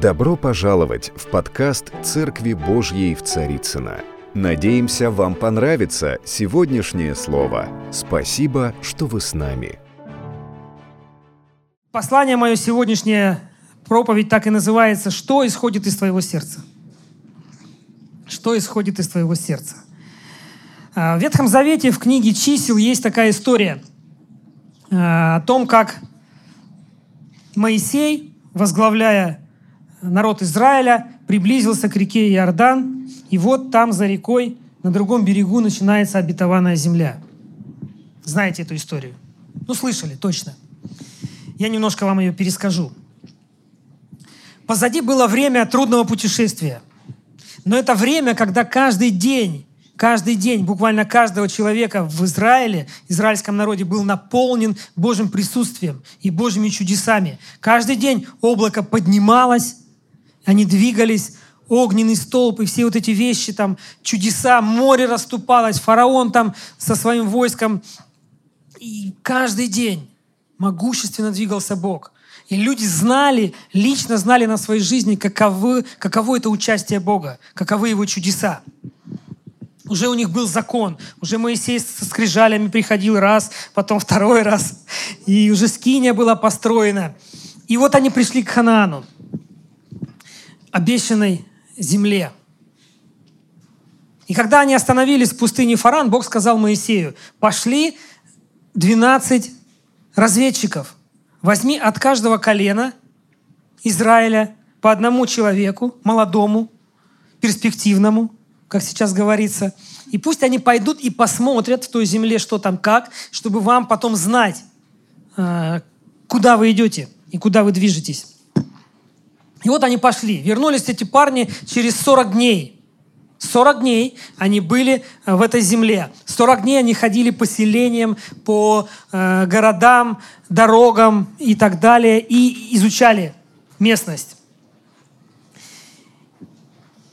Добро пожаловать в подкаст «Церкви Божьей в Царицыно». Надеемся, вам понравится сегодняшнее слово. Спасибо, что вы с нами. Послание мое сегодняшнее, проповедь так и называется «Что исходит из твоего сердца?» Что исходит из твоего сердца? А, в Ветхом Завете в книге «Чисел» есть такая история а, о том, как Моисей, возглавляя народ Израиля, приблизился к реке Иордан, и вот там за рекой на другом берегу начинается обетованная земля. Знаете эту историю? Ну, слышали, точно. Я немножко вам ее перескажу. Позади было время трудного путешествия. Но это время, когда каждый день каждый день, буквально каждого человека в Израиле, израильском народе был наполнен Божьим присутствием и Божьими чудесами. Каждый день облако поднималось, они двигались, огненный столб и все вот эти вещи, там чудеса, море расступалось, фараон там со своим войском. И каждый день могущественно двигался Бог. И люди знали, лично знали на своей жизни, каковы, каково это участие Бога, каковы его чудеса. Уже у них был закон. Уже Моисей со скрижалями приходил раз, потом второй раз. И уже скиния была построена. И вот они пришли к Ханаану, обещанной земле. И когда они остановились в пустыне Фаран, Бог сказал Моисею, пошли 12 разведчиков. Возьми от каждого колена Израиля по одному человеку, молодому, перспективному – как сейчас говорится. И пусть они пойдут и посмотрят в той земле, что там как, чтобы вам потом знать, а, куда вы идете и куда вы движетесь. И вот они пошли. Вернулись эти парни через 40 дней. 40 дней они были а, в этой земле. 40 дней они ходили по селениям, по э, городам, дорогам и так далее, и изучали местность.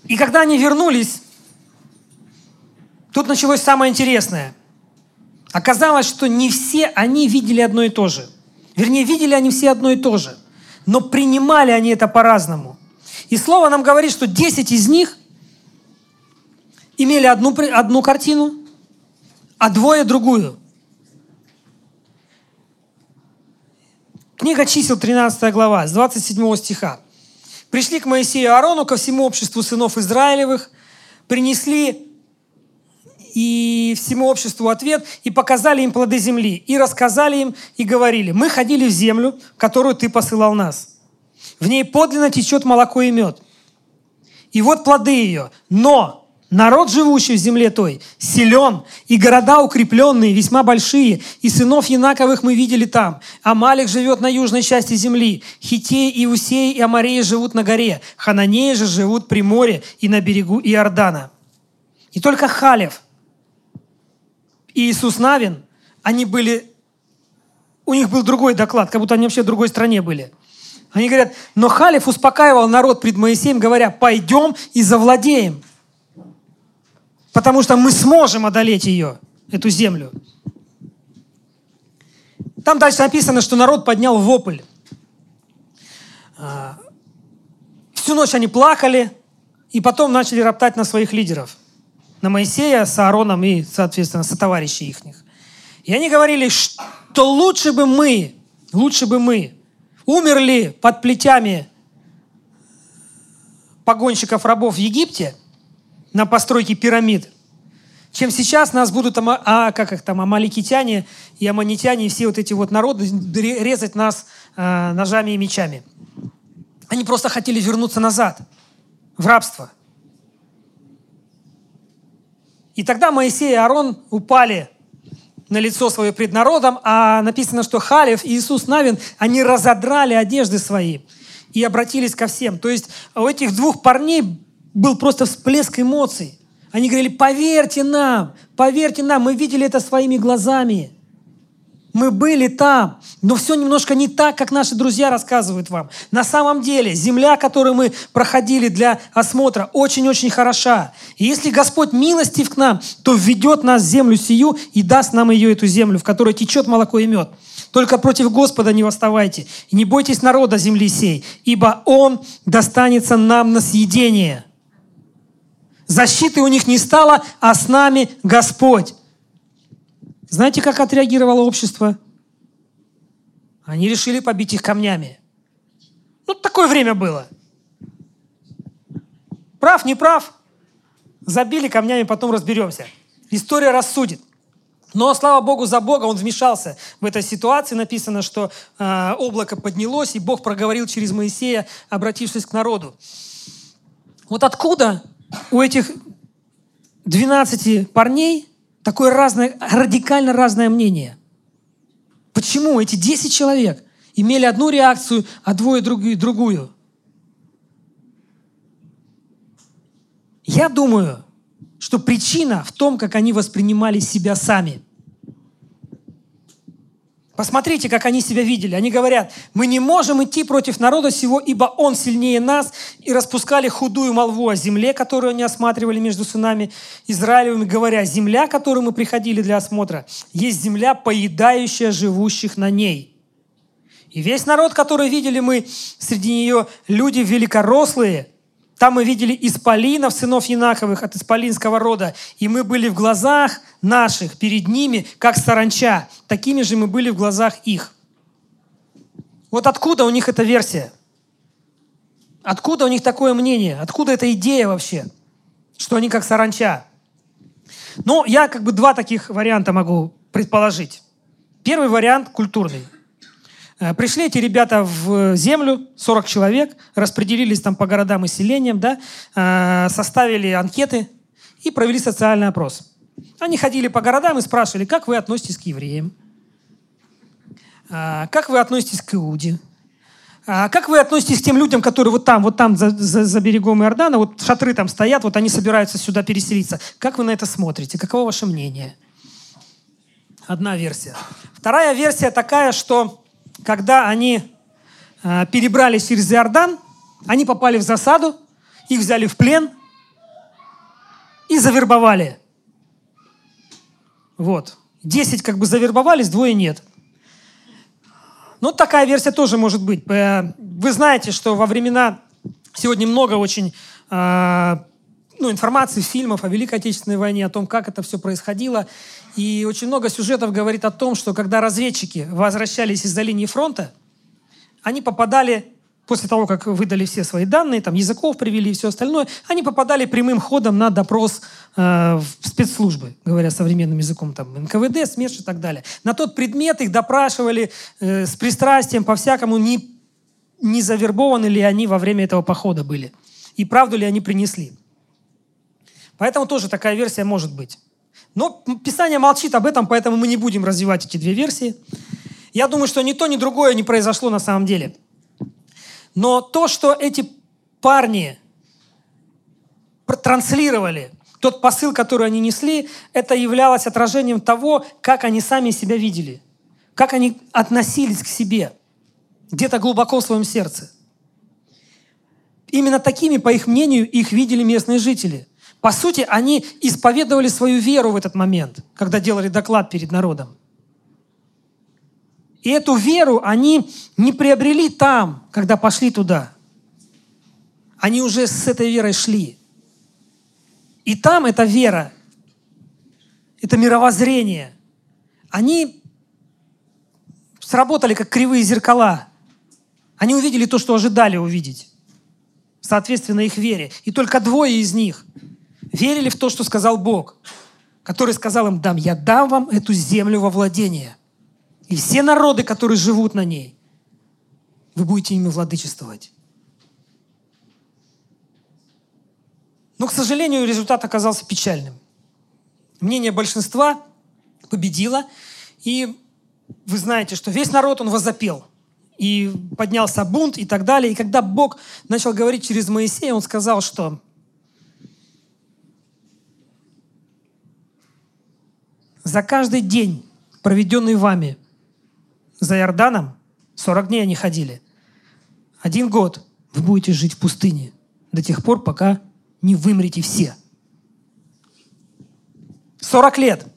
И когда они вернулись, Тут началось самое интересное. Оказалось, что не все они видели одно и то же. Вернее, видели они все одно и то же. Но принимали они это по-разному. И слово нам говорит, что 10 из них имели одну, одну картину, а двое другую. Книга чисел, 13 глава, с 27 стиха. «Пришли к Моисею и Аарону, ко всему обществу сынов Израилевых, принесли и всему обществу ответ, и показали им плоды земли, и рассказали им, и говорили, мы ходили в землю, которую ты посылал нас. В ней подлинно течет молоко и мед. И вот плоды ее. Но народ, живущий в земле той, силен, и города укрепленные, весьма большие, и сынов Янаковых мы видели там. Амалик живет на южной части земли. Хитеи, и Усеи, и Амареи живут на горе. Хананеи же живут при море и на берегу Иордана. И только Халев – и Иисус Навин, они были, у них был другой доклад, как будто они вообще в другой стране были. Они говорят, но Халев успокаивал народ пред Моисеем, говоря, пойдем и завладеем. Потому что мы сможем одолеть ее, эту землю. Там дальше написано, что народ поднял вопль. А, всю ночь они плакали, и потом начали роптать на своих лидеров – на Моисея с Аароном и, соответственно, со товарищей их. И они говорили, что лучше бы мы, лучше бы мы умерли под плетями погонщиков рабов в Египте на постройке пирамид, чем сейчас нас будут, а, как их там, амаликитяне и аманитяне, и все вот эти вот народы резать нас а, ножами и мечами. Они просто хотели вернуться назад, в рабство – и тогда Моисей и Аарон упали на лицо свое пред народом, а написано, что Халев и Иисус Навин, они разодрали одежды свои и обратились ко всем. То есть у этих двух парней был просто всплеск эмоций. Они говорили, поверьте нам, поверьте нам, мы видели это своими глазами. Мы были там, но все немножко не так, как наши друзья рассказывают вам. На самом деле, земля, которую мы проходили для осмотра, очень-очень хороша. И если Господь милостив к нам, то введет нас в землю сию и даст нам ее, эту землю, в которой течет молоко и мед. Только против Господа не восставайте. И не бойтесь народа земли сей, ибо Он достанется нам на съедение. Защиты у них не стало, а с нами Господь. Знаете, как отреагировало общество? Они решили побить их камнями. Ну, такое время было. Прав, не прав? Забили камнями, потом разберемся. История рассудит. Но, слава Богу, за Бога он вмешался в этой ситуации. Написано, что э, облако поднялось, и Бог проговорил через Моисея, обратившись к народу. Вот откуда у этих 12 парней такое разное, радикально разное мнение? Почему эти 10 человек имели одну реакцию, а двое другую? другую? Я думаю, что причина в том, как они воспринимали себя сами. Посмотрите, как они себя видели. Они говорят, мы не можем идти против народа сего, ибо он сильнее нас. И распускали худую молву о земле, которую они осматривали между сынами Израилевыми, говоря, земля, которую мы приходили для осмотра, есть земля, поедающая живущих на ней. И весь народ, который видели мы среди нее, люди великорослые – там мы видели исполинов, сынов Янаковых от исполинского рода. И мы были в глазах наших перед ними, как саранча. Такими же мы были в глазах их. Вот откуда у них эта версия? Откуда у них такое мнение? Откуда эта идея вообще? Что они как саранча? Ну, я как бы два таких варианта могу предположить. Первый вариант культурный. Э, пришли эти ребята в землю, 40 человек, распределились там по городам и селениям, да, э, составили анкеты и провели социальный опрос. Они ходили по городам и спрашивали, как вы относитесь к евреям, э, как вы относитесь к Иуде, как вы относитесь к тем людям, которые вот там, вот там за, за, за берегом Иордана, вот шатры там стоят, вот они собираются сюда переселиться. Как вы на это смотрите? Каково ваше мнение? Одна версия. Вторая версия такая, что когда они э, перебрались через Иордан, они попали в засаду, их взяли в плен и завербовали. Вот. Десять как бы завербовались, двое нет. Ну, такая версия тоже может быть. Э, вы знаете, что во времена... Сегодня много очень э, ну, информации, фильмов о Великой Отечественной войне, о том, как это все происходило. И очень много сюжетов говорит о том, что когда разведчики возвращались из-за линии фронта, они попадали, после того, как выдали все свои данные, там, языков привели и все остальное, они попадали прямым ходом на допрос э, в спецслужбы, говоря современным языком, там, НКВД, СМЕРШ и так далее. На тот предмет их допрашивали э, с пристрастием по-всякому, не, не завербованы ли они во время этого похода были. И правду ли они принесли. Поэтому тоже такая версия может быть. Но Писание молчит об этом, поэтому мы не будем развивать эти две версии. Я думаю, что ни то, ни другое не произошло на самом деле. Но то, что эти парни транслировали, тот посыл, который они несли, это являлось отражением того, как они сами себя видели, как они относились к себе, где-то глубоко в своем сердце. Именно такими, по их мнению, их видели местные жители – по сути, они исповедовали свою веру в этот момент, когда делали доклад перед народом. И эту веру они не приобрели там, когда пошли туда. Они уже с этой верой шли. И там эта вера, это мировоззрение, они сработали как кривые зеркала. Они увидели то, что ожидали увидеть, соответственно их вере. И только двое из них верили в то, что сказал Бог, который сказал им, дам, я дам вам эту землю во владение. И все народы, которые живут на ней, вы будете ими владычествовать. Но, к сожалению, результат оказался печальным. Мнение большинства победило, и вы знаете, что весь народ, он возопел. И поднялся бунт и так далее. И когда Бог начал говорить через Моисея, он сказал, что За каждый день, проведенный вами за Иорданом, 40 дней они ходили, один год вы будете жить в пустыне до тех пор, пока не вымрете все. 40 лет.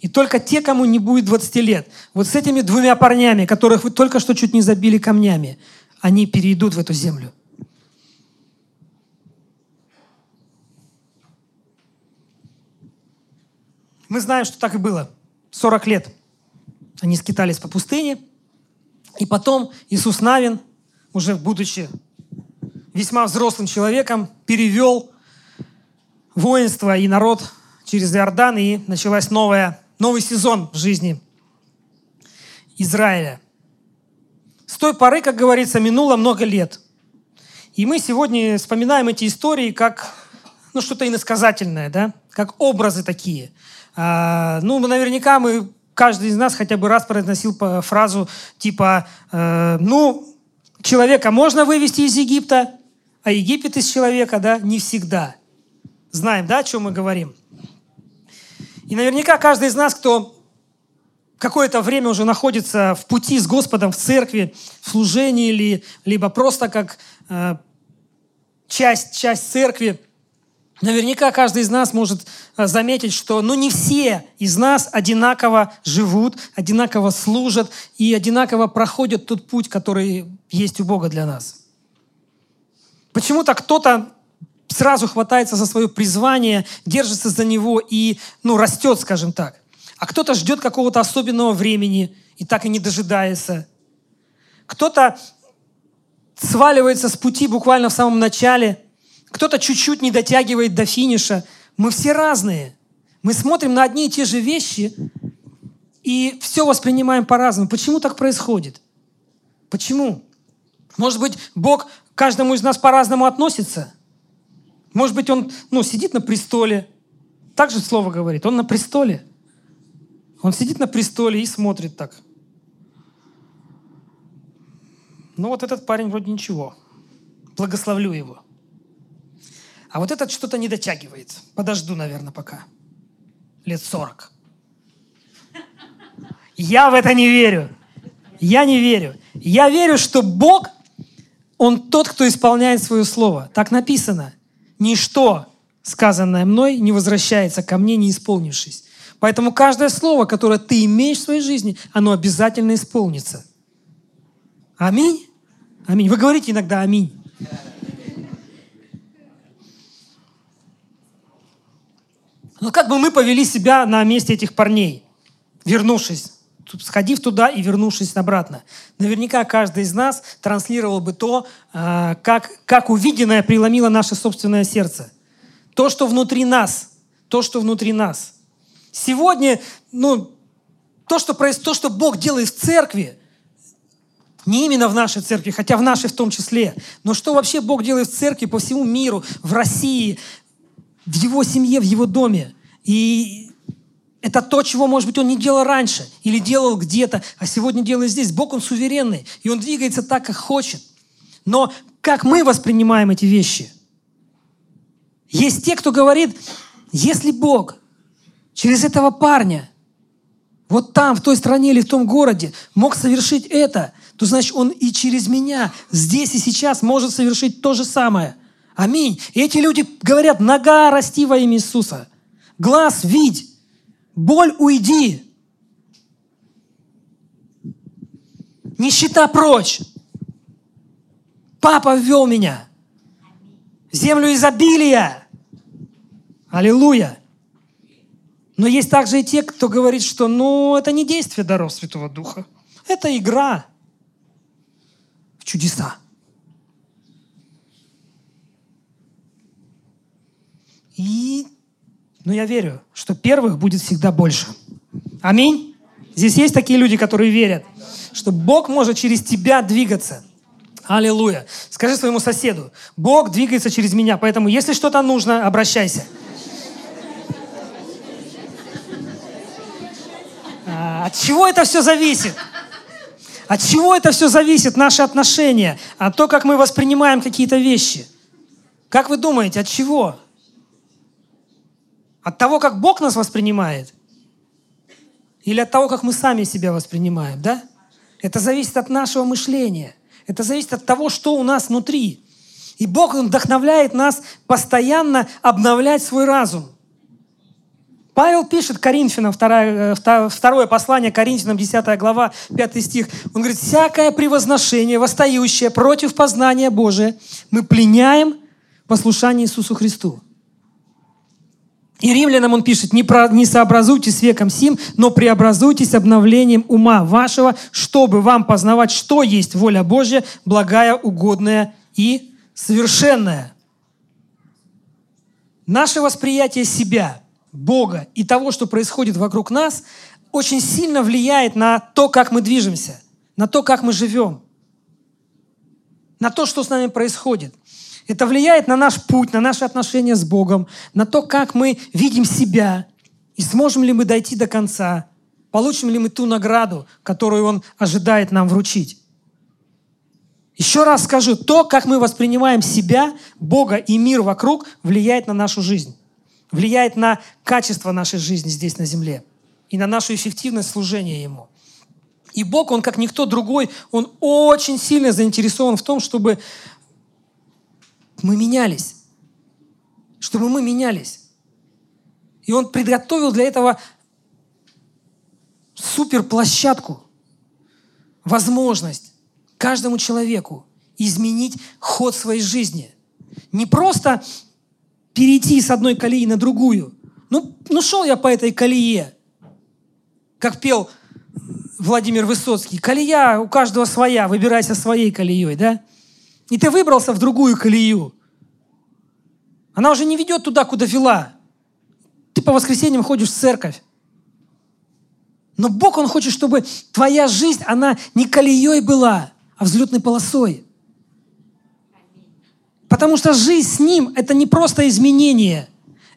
И только те, кому не будет 20 лет, вот с этими двумя парнями, которых вы только что чуть не забили камнями, они перейдут в эту землю. Мы знаем, что так и было. 40 лет они скитались по пустыне. И потом Иисус Навин, уже будучи весьма взрослым человеком, перевел воинство и народ через Иордан, и началась новая, новый сезон в жизни Израиля. С той поры, как говорится, минуло много лет. И мы сегодня вспоминаем эти истории как ну, что-то иносказательное, да? как образы такие. А, ну, наверняка мы, каждый из нас хотя бы раз произносил фразу типа, э, ну, человека можно вывести из Египта, а Египет из человека, да, не всегда. Знаем, да, о чем мы говорим? И наверняка каждый из нас, кто какое-то время уже находится в пути с Господом в церкви, в служении или либо просто как э, часть, часть церкви, наверняка каждый из нас может э, заметить, что ну, не все из нас одинаково живут, одинаково служат и одинаково проходят тот путь, который есть у Бога для нас. Почему-то кто-то сразу хватается за свое призвание, держится за него и ну, растет, скажем так. А кто-то ждет какого-то особенного времени и так и не дожидается. Кто-то сваливается с пути буквально в самом начале, кто-то чуть-чуть не дотягивает до финиша. Мы все разные. Мы смотрим на одни и те же вещи и все воспринимаем по-разному. Почему так происходит? Почему? Может быть, Бог к каждому из нас по-разному относится? Может быть, Он ну, сидит на престоле. Так же слово говорит. Он на престоле. Он сидит на престоле и смотрит так. Ну вот этот парень вроде ничего. Благословлю его. А вот этот что-то не дотягивает. Подожду, наверное, пока. Лет сорок. Я в это не верю. Я не верю. Я верю, что Бог, Он тот, кто исполняет свое слово. Так написано. Ничто, сказанное мной, не возвращается ко мне, не исполнившись. Поэтому каждое слово, которое ты имеешь в своей жизни, оно обязательно исполнится. Аминь? Аминь. Вы говорите иногда аминь. Но как бы мы повели себя на месте этих парней, вернувшись сходив туда и вернувшись обратно. Наверняка каждый из нас транслировал бы то, а, как, как увиденное преломило наше собственное сердце. То, что внутри нас. То, что внутри нас. Сегодня, ну, то, что, то, что Бог делает в церкви, не именно в нашей церкви, хотя в нашей в том числе, но что вообще Бог делает в церкви по всему миру, в России, в его семье, в его доме. И это то, чего, может быть, он не делал раньше или делал где-то, а сегодня делает здесь. Бог, он суверенный, и он двигается так, как хочет. Но как мы воспринимаем эти вещи? Есть те, кто говорит, если Бог через этого парня вот там, в той стране или в том городе мог совершить это, то значит, он и через меня здесь и сейчас может совершить то же самое. Аминь. И эти люди говорят, нога расти во имя Иисуса. Глаз видь. Боль уйди. Нищета прочь. Папа ввел меня землю изобилия. Аллилуйя. Но есть также и те, кто говорит, что ну, это не действие даров Святого Духа. Это игра в чудеса. И но я верю, что первых будет всегда больше. Аминь. Здесь есть такие люди, которые верят, что Бог может через тебя двигаться. Аллилуйя. Скажи своему соседу, Бог двигается через меня, поэтому если что-то нужно, обращайся. А, от чего это все зависит? От чего это все зависит, наши отношения, от то, как мы воспринимаем какие-то вещи? Как вы думаете, от чего? От того, как Бог нас воспринимает? Или от того, как мы сами себя воспринимаем, да? Это зависит от нашего мышления. Это зависит от того, что у нас внутри. И Бог вдохновляет нас постоянно обновлять свой разум. Павел пишет Коринфянам, э, второе послание Коринфянам, 10 глава, 5 стих. Он говорит, «Всякое превозношение, восстающее против познания Божия, мы пленяем послушание Иисусу Христу». И римлянам он пишет, не, про, не сообразуйтесь с веком сим, но преобразуйтесь обновлением ума вашего, чтобы вам познавать, что есть воля Божья, благая, угодная и совершенная. Наше восприятие себя, Бога и того, что происходит вокруг нас, очень сильно влияет на то, как мы движемся, на то, как мы живем, на то, что с нами происходит. Это влияет на наш путь, на наши отношения с Богом, на то, как мы видим себя, и сможем ли мы дойти до конца, получим ли мы ту награду, которую Он ожидает нам вручить. Еще раз скажу, то, как мы воспринимаем себя, Бога и мир вокруг, влияет на нашу жизнь, влияет на качество нашей жизни здесь на земле и на нашу эффективность служения Ему. И Бог, Он как никто другой, Он очень сильно заинтересован в том, чтобы мы менялись. Чтобы мы менялись. И Он приготовил для этого суперплощадку, возможность каждому человеку изменить ход своей жизни. Не просто перейти с одной колеи на другую. Ну, ну шел я по этой колее, как пел Владимир Высоцкий. Колея у каждого своя, выбирайся своей колеей, да? И ты выбрался в другую колею. Она уже не ведет туда, куда вела. Ты по воскресеньям ходишь в церковь. Но Бог, Он хочет, чтобы твоя жизнь, она не колеей была, а взлетной полосой. Потому что жизнь с Ним – это не просто изменение.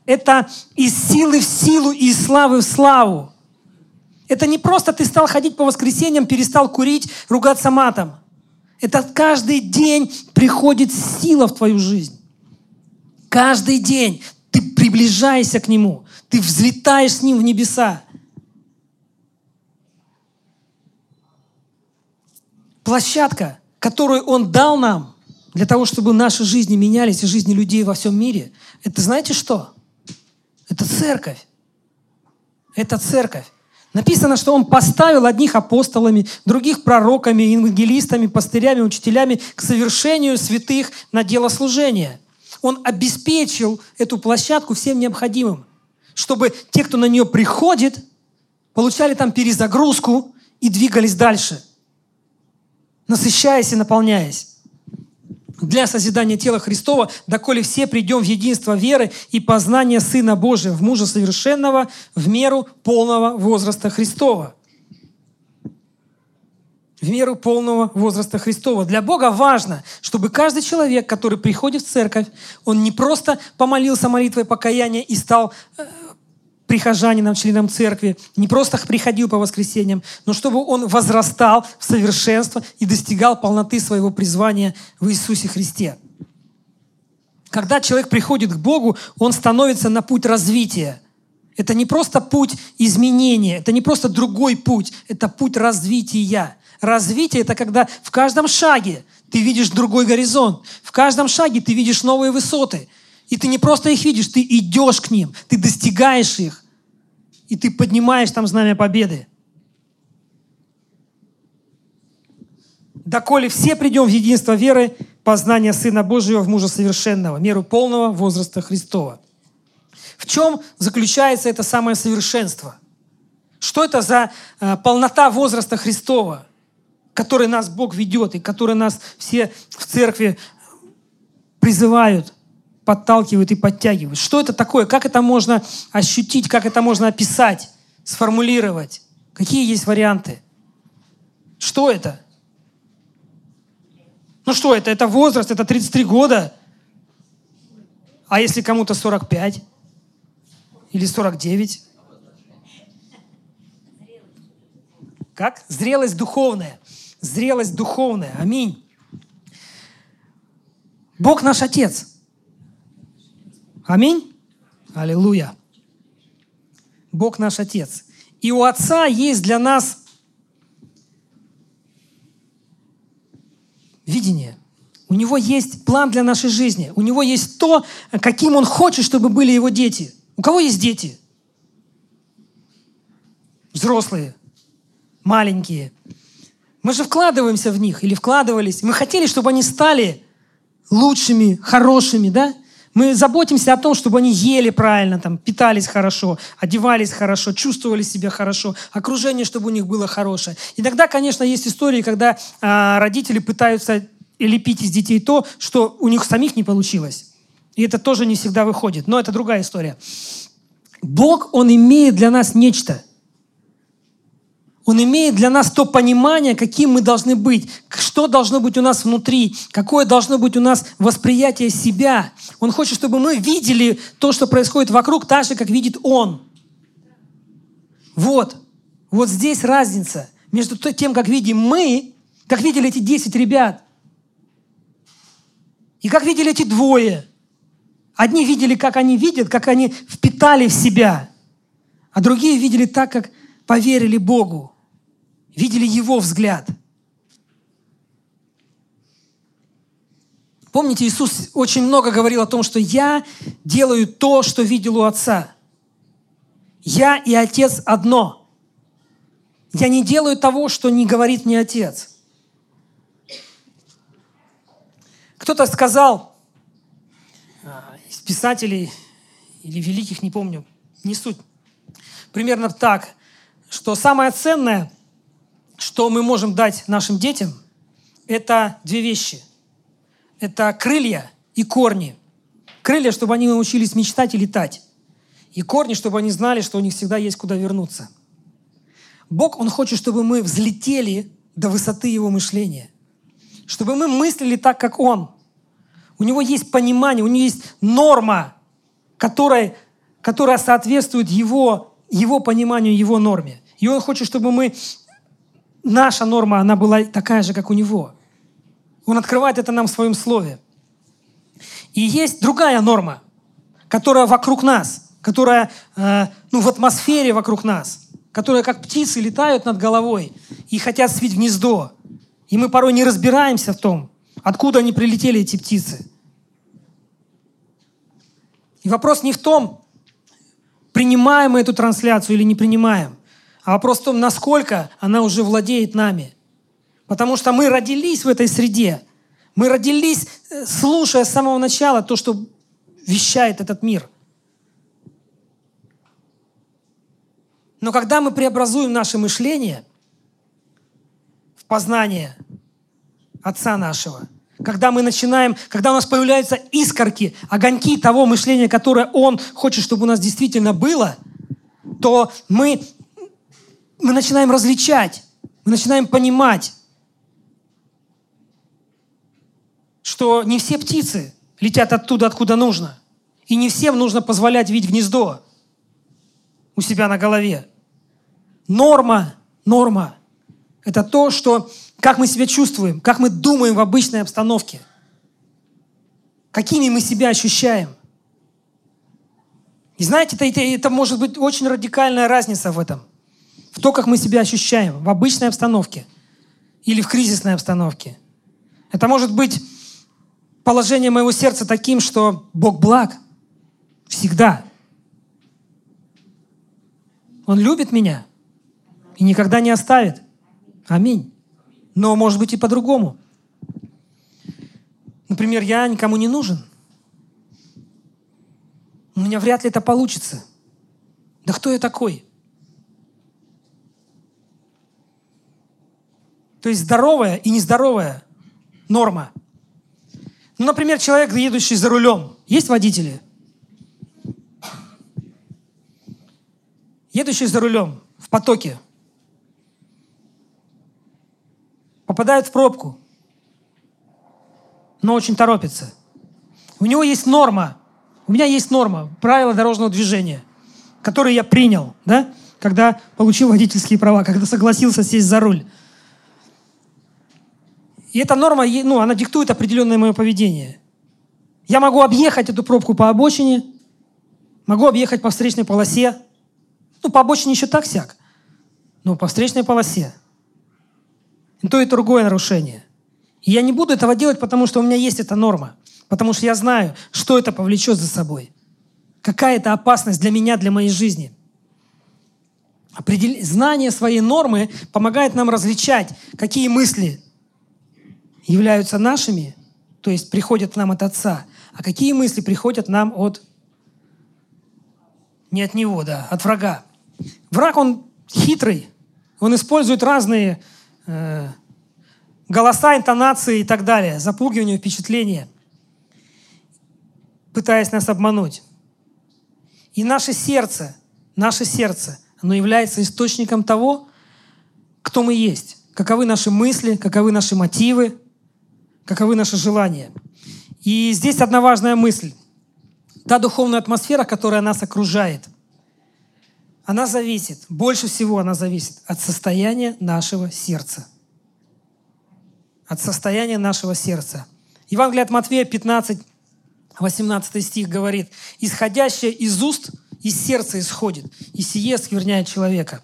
Это из силы в силу и из славы в славу. Это не просто ты стал ходить по воскресеньям, перестал курить, ругаться матом – это каждый день приходит сила в твою жизнь. Каждый день ты приближаешься к Нему, ты взлетаешь с Ним в небеса. Площадка, которую Он дал нам для того, чтобы наши жизни менялись и жизни людей во всем мире, это знаете что? Это церковь. Это церковь. Написано, что он поставил одних апостолами, других пророками, евангелистами, пастырями, учителями к совершению святых на дело служения. Он обеспечил эту площадку всем необходимым, чтобы те, кто на нее приходит, получали там перезагрузку и двигались дальше, насыщаясь и наполняясь для созидания тела Христова, доколе все придем в единство веры и познания Сына Божия, в мужа совершенного, в меру полного возраста Христова. В меру полного возраста Христова. Для Бога важно, чтобы каждый человек, который приходит в церковь, он не просто помолился молитвой покаяния и стал э, прихожанином, членом церкви, не просто приходил по воскресеньям, но чтобы он возрастал в совершенство и достигал полноты своего призвания в Иисусе Христе. Когда человек приходит к Богу, он становится на путь развития. Это не просто путь изменения, это не просто другой путь, это путь развития. Развитие – это когда в каждом шаге ты видишь другой горизонт, в каждом шаге ты видишь новые высоты – и ты не просто их видишь, ты идешь к ним, ты достигаешь их, и ты поднимаешь там знамя победы. Доколе все придем в единство веры, познание Сына Божьего в мужа совершенного, меру полного возраста Христова. В чем заключается это самое совершенство? Что это за э, полнота возраста Христова, который нас Бог ведет и который нас все в церкви призывают подталкивают и подтягивают. Что это такое? Как это можно ощутить? Как это можно описать? Сформулировать? Какие есть варианты? Что это? Ну что это? Это возраст, это 33 года. А если кому-то 45? Или 49? Как? Зрелость духовная. Зрелость духовная. Аминь. Бог наш Отец – Аминь? Аллилуйя. Бог наш Отец. И у Отца есть для нас видение. У него есть план для нашей жизни. У него есть то, каким он хочет, чтобы были его дети. У кого есть дети? взрослые, маленькие. Мы же вкладываемся в них или вкладывались. Мы хотели, чтобы они стали лучшими, хорошими, да? Мы заботимся о том, чтобы они ели правильно, там, питались хорошо, одевались хорошо, чувствовали себя хорошо, окружение, чтобы у них было хорошее. Иногда, конечно, есть истории, когда а, родители пытаются лепить из детей то, что у них самих не получилось. И это тоже не всегда выходит. Но это другая история. Бог, Он имеет для нас нечто – он имеет для нас то понимание, каким мы должны быть, что должно быть у нас внутри, какое должно быть у нас восприятие себя. Он хочет, чтобы мы видели то, что происходит вокруг, так же, как видит Он. Вот. Вот здесь разница между тем, как видим мы, как видели эти 10 ребят, и как видели эти двое. Одни видели, как они видят, как они впитали в себя, а другие видели так, как поверили Богу видели его взгляд. Помните, Иисус очень много говорил о том, что я делаю то, что видел у Отца. Я и Отец одно. Я не делаю того, что не говорит мне Отец. Кто-то сказал а, из писателей или великих, не помню, не суть, примерно так, что самое ценное – что мы можем дать нашим детям, это две вещи. Это крылья и корни. Крылья, чтобы они научились мечтать и летать. И корни, чтобы они знали, что у них всегда есть куда вернуться. Бог, Он хочет, чтобы мы взлетели до высоты Его мышления. Чтобы мы мыслили так, как Он. У Него есть понимание, у Него есть норма, которая, которая соответствует Его, его пониманию, Его норме. И Он хочет, чтобы мы наша норма, она была такая же, как у него. Он открывает это нам в своем слове. И есть другая норма, которая вокруг нас, которая э, ну, в атмосфере вокруг нас, которая как птицы летают над головой и хотят свить гнездо. И мы порой не разбираемся в том, откуда они прилетели, эти птицы. И вопрос не в том, принимаем мы эту трансляцию или не принимаем. А вопрос в том, насколько она уже владеет нами. Потому что мы родились в этой среде. Мы родились, э, слушая с самого начала то, что вещает этот мир. Но когда мы преобразуем наше мышление в познание Отца нашего, когда мы начинаем, когда у нас появляются искорки, огоньки того мышления, которое Он хочет, чтобы у нас действительно было, то мы мы начинаем различать, мы начинаем понимать, что не все птицы летят оттуда, откуда нужно. И не всем нужно позволять видеть гнездо у себя на голове. Норма, норма – это то, что, как мы себя чувствуем, как мы думаем в обычной обстановке, какими мы себя ощущаем. И знаете, это, это, это может быть очень радикальная разница в этом – в то, как мы себя ощущаем в обычной обстановке или в кризисной обстановке. Это может быть положение моего сердца таким, что Бог благ всегда. Он любит меня и никогда не оставит. Аминь. Но может быть и по-другому. Например, я никому не нужен. У меня вряд ли это получится. Да кто я такой? То есть здоровая и нездоровая норма. Ну, например, человек, едущий за рулем. Есть водители? Едущий за рулем в потоке. Попадает в пробку. Но очень торопится. У него есть норма. У меня есть норма, правила дорожного движения, которые я принял, да, когда получил водительские права, когда согласился сесть за руль. И эта норма, ну, она диктует определенное мое поведение. Я могу объехать эту пробку по обочине, могу объехать по встречной полосе. Ну, по обочине еще так сяк, но по встречной полосе. И то и другое нарушение. И я не буду этого делать, потому что у меня есть эта норма. Потому что я знаю, что это повлечет за собой. Какая это опасность для меня, для моей жизни. определ... знание своей нормы помогает нам различать, какие мысли являются нашими, то есть приходят нам от Отца, а какие мысли приходят нам от не от него, да, от врага. Враг, он хитрый, он использует разные э, голоса, интонации и так далее, запугивание, впечатления, пытаясь нас обмануть. И наше сердце, наше сердце, оно является источником того, кто мы есть, каковы наши мысли, каковы наши мотивы, каковы наши желания. И здесь одна важная мысль. Та духовная атмосфера, которая нас окружает, она зависит, больше всего она зависит от состояния нашего сердца. От состояния нашего сердца. Евангелие от Матфея 15, 18 стих говорит, «Исходящее из уст из сердца исходит, и сие скверняет человека».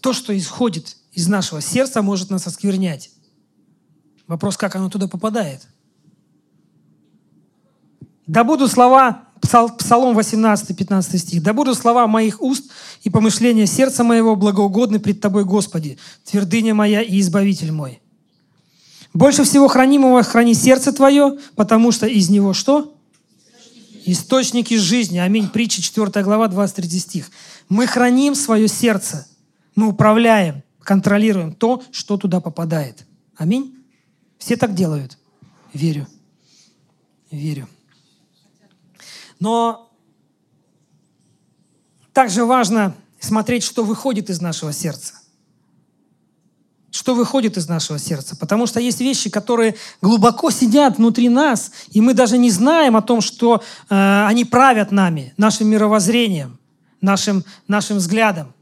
То, что исходит из нашего сердца, может нас осквернять. Вопрос, как оно туда попадает. Да будут слова, Псалом 18, 15 стих. «Да будут слова моих уст и помышления сердца моего благоугодны пред Тобой, Господи, твердыня моя и избавитель мой». Больше всего хранимого храни сердце твое, потому что из него что? Источники жизни. Аминь. Притча 4 глава, 23 стих. Мы храним свое сердце. Мы управляем, контролируем то, что туда попадает. Аминь. Все так делают. Верю. Верю. Но также важно смотреть, что выходит из нашего сердца. Что выходит из нашего сердца. Потому что есть вещи, которые глубоко сидят внутри нас, и мы даже не знаем о том, что э, они правят нами, нашим мировоззрением, нашим, нашим взглядом.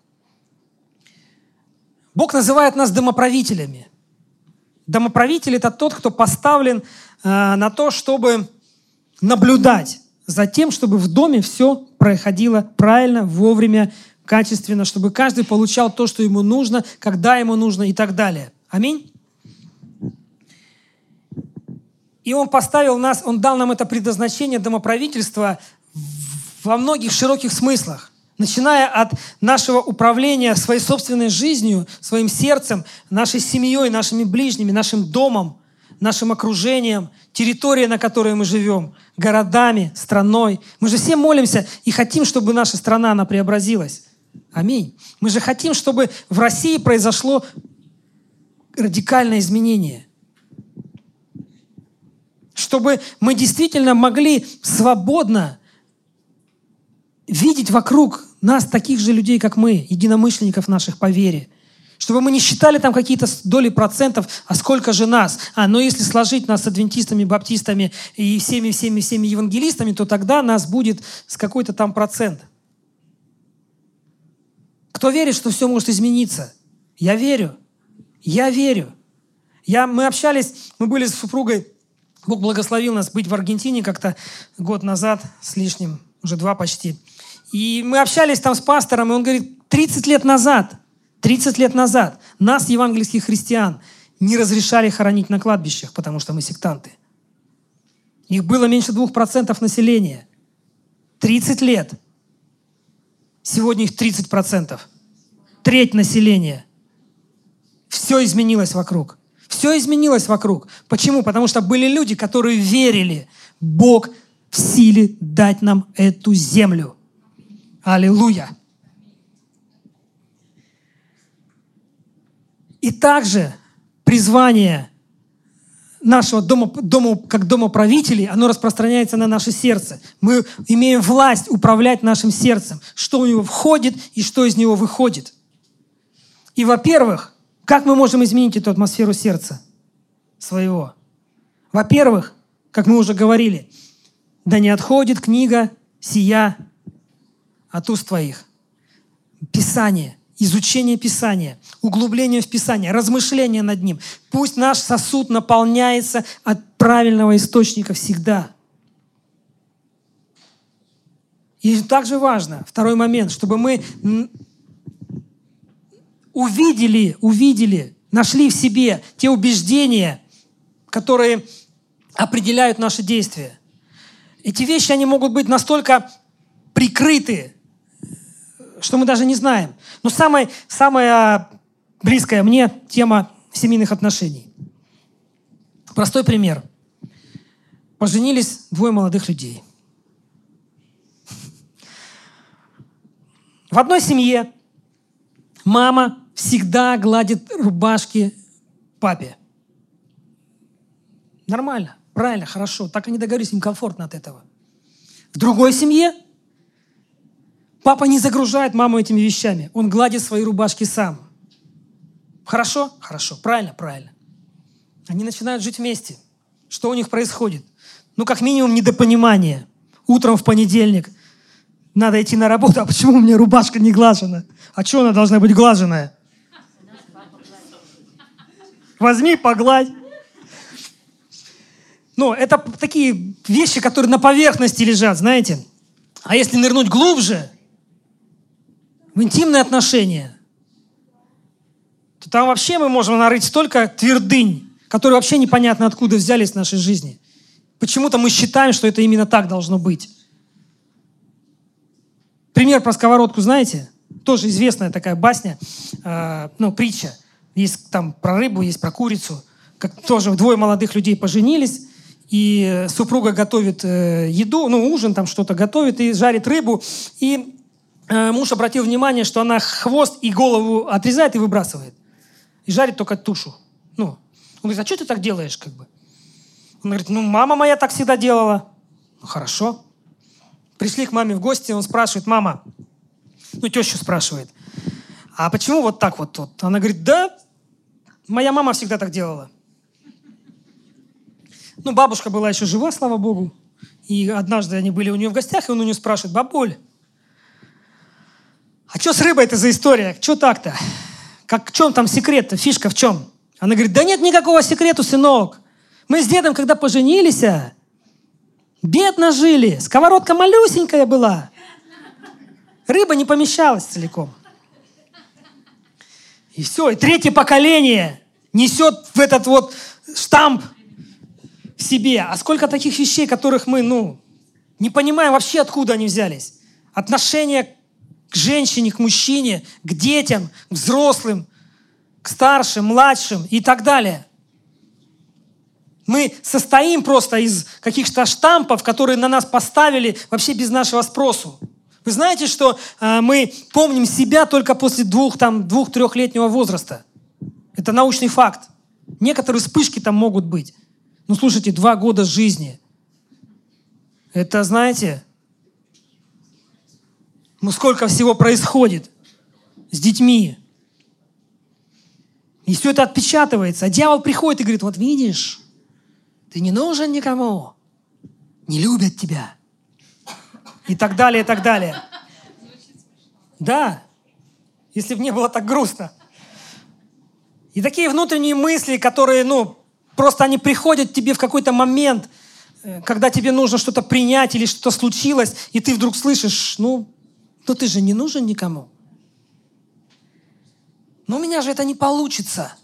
Бог называет нас домоправителями. Домоправитель – это тот, кто поставлен э, на то, чтобы наблюдать за тем, чтобы в доме все проходило правильно, вовремя, качественно, чтобы каждый получал то, что ему нужно, когда ему нужно и так далее. Аминь. И Он поставил нас, Он дал нам это предназначение домоправительства во многих широких смыслах начиная от нашего управления своей собственной жизнью, своим сердцем, нашей семьей, нашими ближними, нашим домом, нашим окружением, территорией, на которой мы живем, городами, страной. Мы же все молимся и хотим, чтобы наша страна, она преобразилась. Аминь. Мы же хотим, чтобы в России произошло радикальное изменение. Чтобы мы действительно могли свободно видеть вокруг нас таких же людей, как мы, единомышленников наших по вере. Чтобы мы не считали там какие-то доли процентов, а сколько же нас. А, но если сложить нас с адвентистами, баптистами и всеми-всеми-всеми евангелистами, то тогда нас будет с какой-то там процент. Кто верит, что все может измениться? Я верю. Я верю. Я, мы общались, мы были с супругой, Бог благословил нас быть в Аргентине как-то год назад с лишним, уже два почти. И мы общались там с пастором, и он говорит, 30 лет назад, 30 лет назад нас, евангельских христиан, не разрешали хоронить на кладбищах, потому что мы сектанты. Их было меньше двух процентов населения. 30 лет. Сегодня их 30 процентов. Треть населения. Все изменилось вокруг. Все изменилось вокруг. Почему? Потому что были люди, которые верили, Бог в силе дать нам эту землю – Аллилуйя! И также призвание нашего дома, дома, как домоправителей, оно распространяется на наше сердце. Мы имеем власть управлять нашим сердцем, что у него входит и что из него выходит. И, во-первых, как мы можем изменить эту атмосферу сердца своего? Во-первых, как мы уже говорили, да не отходит книга сия от уст твоих. Писание, изучение Писания, углубление в Писание, размышление над ним. Пусть наш сосуд наполняется от правильного источника всегда. И также важно, второй момент, чтобы мы увидели, увидели, нашли в себе те убеждения, которые определяют наши действия. Эти вещи, они могут быть настолько прикрыты что мы даже не знаем. Но самая, самая близкая мне тема семейных отношений. Простой пример. Поженились двое молодых людей. В одной семье мама всегда гладит рубашки папе. Нормально, правильно, хорошо. Так они договорились, им комфортно от этого. В другой семье папа не загружает маму этими вещами. Он гладит свои рубашки сам. Хорошо? Хорошо. Правильно? Правильно. Они начинают жить вместе. Что у них происходит? Ну, как минимум, недопонимание. Утром в понедельник надо идти на работу, а почему у меня рубашка не глажена? А что она должна быть глаженная? Возьми, погладь. Ну, это такие вещи, которые на поверхности лежат, знаете. А если нырнуть глубже, в интимные отношения, то там вообще мы можем нарыть столько твердынь, которые вообще непонятно откуда взялись в нашей жизни. Почему-то мы считаем, что это именно так должно быть. Пример про сковородку знаете? Тоже известная такая басня, э, ну, притча. Есть там про рыбу, есть про курицу. Как тоже двое молодых людей поженились, и супруга готовит э, еду, ну, ужин там что-то готовит и жарит рыбу. И муж обратил внимание, что она хвост и голову отрезает и выбрасывает. И жарит только тушу. Ну, он говорит, а что ты так делаешь, как бы? Он говорит, ну, мама моя так всегда делала. Ну, хорошо. Пришли к маме в гости, он спрашивает, мама, ну, тещу спрашивает, а почему вот так вот тут? Она говорит, да, моя мама всегда так делала. Ну, бабушка была еще жива, слава богу. И однажды они были у нее в гостях, и он у нее спрашивает, бабуль, а что с рыбой это за история? Что так-то? Как, в чем там секрет-то? Фишка в чем? Она говорит, да нет никакого секрета, сынок. Мы с дедом, когда поженились, а, Бедно жили. Сковородка малюсенькая была. Рыба не помещалась целиком. И все, и третье поколение несет в этот вот штамп в себе. А сколько таких вещей, которых мы, ну, не понимаем вообще, откуда они взялись. Отношение к женщине, к мужчине, к детям, к взрослым, к старшим, младшим и так далее – мы состоим просто из каких-то штампов, которые на нас поставили вообще без нашего спросу. Вы знаете, что э, мы помним себя только после двух, там, двух-трехлетнего возраста. Это научный факт. Некоторые вспышки там могут быть. Ну, слушайте, два года жизни. Это, знаете, ну сколько всего происходит с детьми. И все это отпечатывается. А дьявол приходит и говорит, вот видишь, ты не нужен никому. Не любят тебя. И так далее, и так далее. Да. Если бы не было так грустно. И такие внутренние мысли, которые, ну, просто они приходят тебе в какой-то момент, э, когда тебе нужно что-то принять или что-то случилось, и ты вдруг слышишь, ну, ну ты же не нужен никому. Но у меня же это не получится.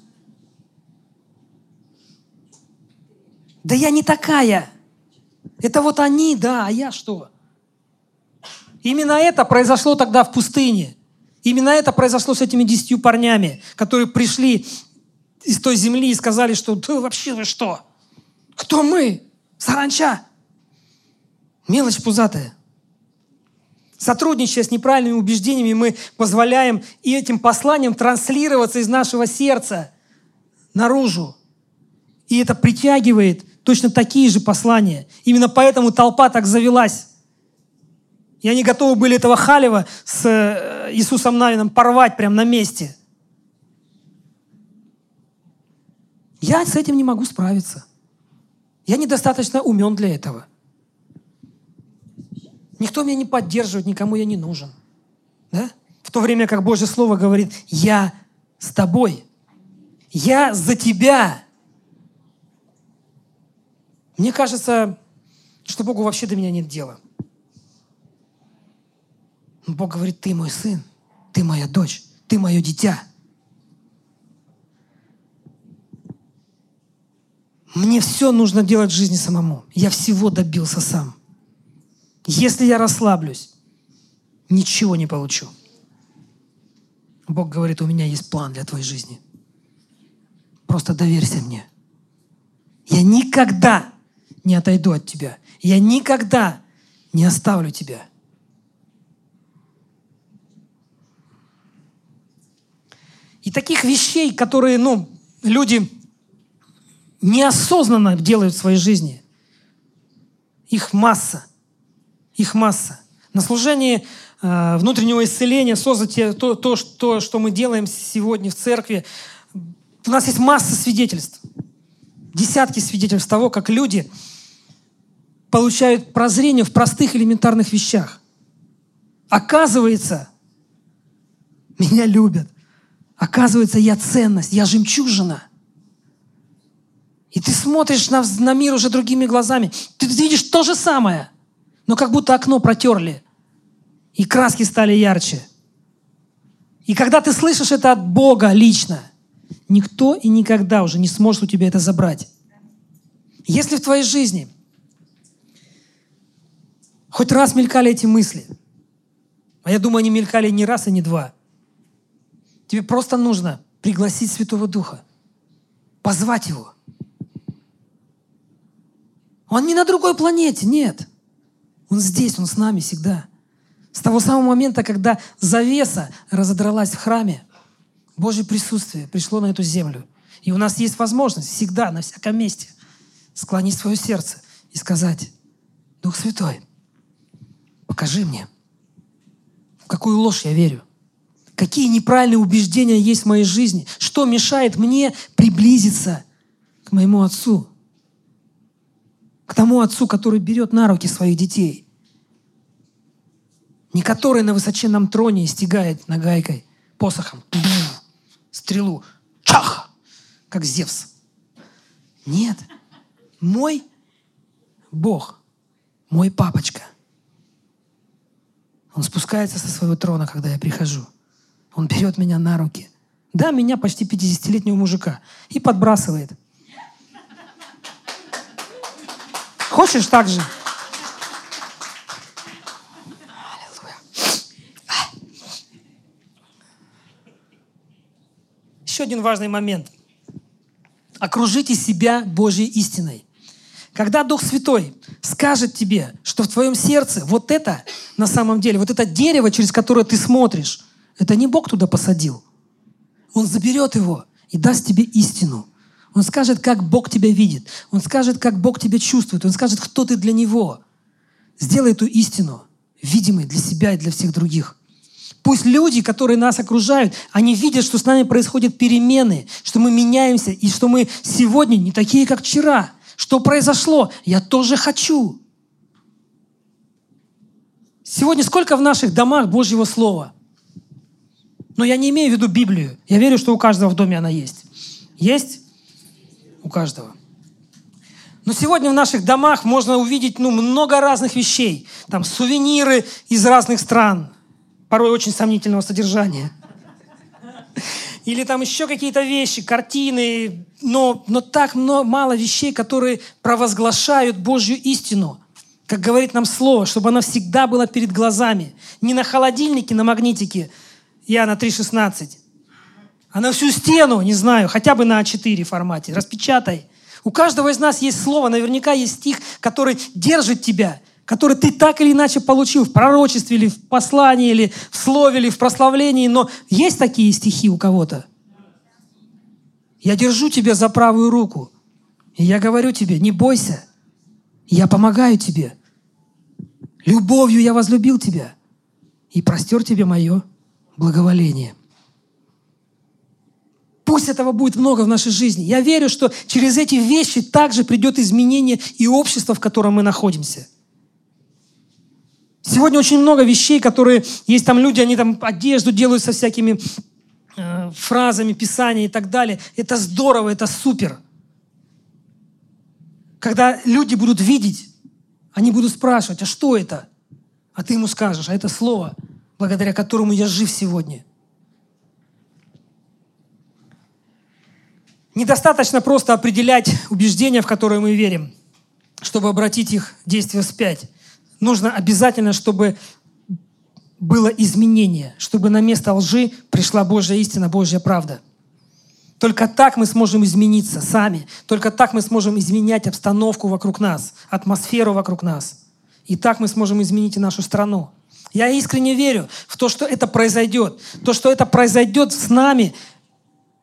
Да я не такая. Это вот они, да, а я что? Именно это произошло тогда в пустыне. Именно это произошло с этими десятью парнями, которые пришли из той земли и сказали, что ты вообще вы что? Кто мы? Саранча. Мелочь пузатая. Сотрудничая с неправильными убеждениями, мы позволяем и этим посланиям транслироваться из нашего сердца наружу. И это притягивает точно такие же послания. Именно поэтому толпа так завелась. И они готовы были этого Халева с э, Иисусом Навином порвать прямо на месте. Я с этим не могу справиться. Я недостаточно умен для этого. Никто меня не поддерживает, никому я не нужен. Да? В то время как Божье Слово говорит, я с тобой. Я за тебя. Мне кажется, что Богу вообще до меня нет дела. Бог говорит, ты мой сын, ты моя дочь, ты мое дитя. Мне все нужно делать в жизни самому. Я всего добился сам. Если я расслаблюсь, ничего не получу. Бог говорит, у меня есть план для твоей жизни. Просто доверься мне. Я никогда не отойду от тебя. Я никогда не оставлю тебя. И таких вещей, которые, ну, люди неосознанно делают в своей жизни, их масса. Их масса. На служении э, внутреннего исцеления, создать то, то, что, что мы делаем сегодня в церкви, у нас есть масса свидетельств. Десятки свидетельств того, как люди получают прозрение в простых элементарных вещах. Оказывается, меня любят. Оказывается, я ценность, я жемчужина. И ты смотришь на, на мир уже другими глазами. Ты видишь то же самое, но как будто окно протерли, и краски стали ярче. И когда ты слышишь это от Бога лично, никто и никогда уже не сможет у тебя это забрать. Если в твоей жизни хоть раз мелькали эти мысли, а я думаю, они мелькали не раз и не два – Тебе просто нужно пригласить Святого Духа, позвать Его. Он не на другой планете, нет. Он здесь, Он с нами всегда. С того самого момента, когда завеса разодралась в храме, Божье присутствие пришло на эту землю. И у нас есть возможность всегда, на всяком месте, склонить свое сердце и сказать, Дух Святой, покажи мне, в какую ложь я верю, какие неправильные убеждения есть в моей жизни, что мешает мне приблизиться к моему отцу, к тому отцу, который берет на руки своих детей, не который на высоченном троне стегает нагайкой, посохом, стрелу, чах, как Зевс. Нет, мой Бог, мой папочка. Он спускается со своего трона, когда я прихожу – он берет меня на руки. Да, меня почти 50-летнего мужика. И подбрасывает. Хочешь так же? Еще один важный момент. Окружите себя Божьей истиной. Когда Дух Святой скажет тебе, что в твоем сердце вот это на самом деле, вот это дерево, через которое ты смотришь, это не Бог туда посадил. Он заберет его и даст тебе истину. Он скажет, как Бог тебя видит. Он скажет, как Бог тебя чувствует. Он скажет, кто ты для Него. Сделай эту истину видимой для себя и для всех других. Пусть люди, которые нас окружают, они видят, что с нами происходят перемены, что мы меняемся, и что мы сегодня не такие, как вчера. Что произошло? Я тоже хочу. Сегодня сколько в наших домах Божьего Слова – но я не имею в виду Библию. Я верю, что у каждого в доме она есть. Есть? У каждого. Но сегодня в наших домах можно увидеть ну, много разных вещей. Там сувениры из разных стран, порой очень сомнительного содержания. Или там еще какие-то вещи, картины, но, но так много, мало вещей, которые провозглашают Божью истину. Как говорит нам Слово, чтобы она всегда была перед глазами. Не на холодильнике, на магнитике, Иоанна 3,16. А на всю стену, не знаю, хотя бы на А4 формате, распечатай. У каждого из нас есть слово, наверняка есть стих, который держит тебя, который ты так или иначе получил в пророчестве, или в послании, или в слове, или в прославлении, но есть такие стихи у кого-то. Я держу тебя за правую руку, и я говорю тебе, не бойся, я помогаю тебе. Любовью я возлюбил тебя и простер тебе мое благоволение. Пусть этого будет много в нашей жизни. Я верю, что через эти вещи также придет изменение и общество, в котором мы находимся. Сегодня очень много вещей, которые есть там люди, они там одежду делают со всякими э, фразами, писания и так далее. Это здорово, это супер. Когда люди будут видеть, они будут спрашивать, а что это? А ты ему скажешь, а это слово – благодаря которому я жив сегодня. Недостаточно просто определять убеждения, в которые мы верим, чтобы обратить их действия вспять. Нужно обязательно, чтобы было изменение, чтобы на место лжи пришла Божья истина, Божья правда. Только так мы сможем измениться сами. Только так мы сможем изменять обстановку вокруг нас, атмосферу вокруг нас. И так мы сможем изменить и нашу страну. Я искренне верю в то, что это произойдет. То, что это произойдет с нами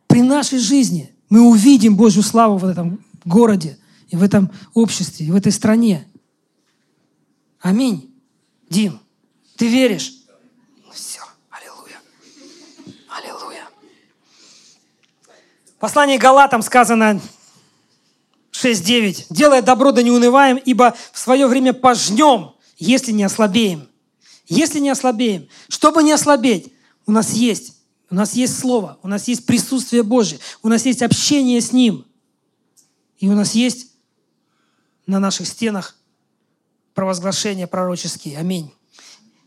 при нашей жизни. Мы увидим Божью славу в этом городе, и в этом обществе, и в этой стране. Аминь. Дим, ты веришь? Все, аллилуйя. Аллилуйя. В послании Галатам сказано 6.9. «Делая добро, да не унываем, ибо в свое время пожнем, если не ослабеем». Если не ослабеем. Чтобы не ослабеть, у нас есть. У нас есть Слово, у нас есть присутствие Божье, у нас есть общение с Ним. И у нас есть на наших стенах провозглашения пророческие. Аминь.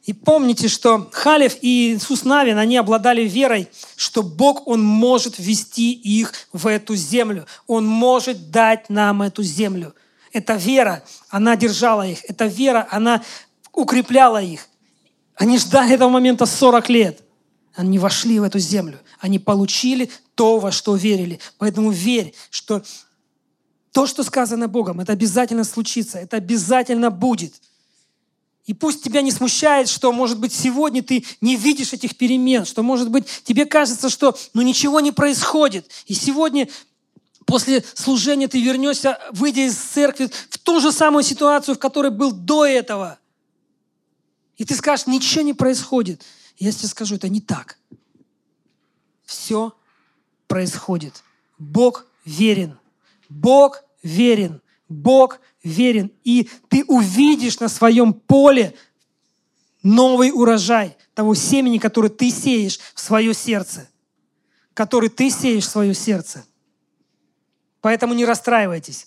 И помните, что Халев и Иисус Навин, они обладали верой, что Бог, Он может ввести их в эту землю. Он может дать нам эту землю. Эта вера, она держала их. Эта вера, она укрепляла их. Они ждали этого момента 40 лет. Они вошли в эту землю. Они получили то, во что верили. Поэтому верь, что то, что сказано Богом, это обязательно случится, это обязательно будет. И пусть тебя не смущает, что, может быть, сегодня ты не видишь этих перемен, что, может быть, тебе кажется, что ну, ничего не происходит. И сегодня после служения ты вернешься, выйдя из церкви, в ту же самую ситуацию, в которой был до этого. И ты скажешь, ничего не происходит. Я тебе скажу, это не так. Все происходит. Бог верен. Бог верен. Бог верен. И ты увидишь на своем поле новый урожай того семени, который ты сеешь в свое сердце. Который ты сеешь в свое сердце. Поэтому не расстраивайтесь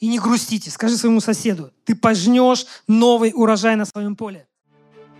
и не грустите. Скажи своему соседу, ты пожнешь новый урожай на своем поле.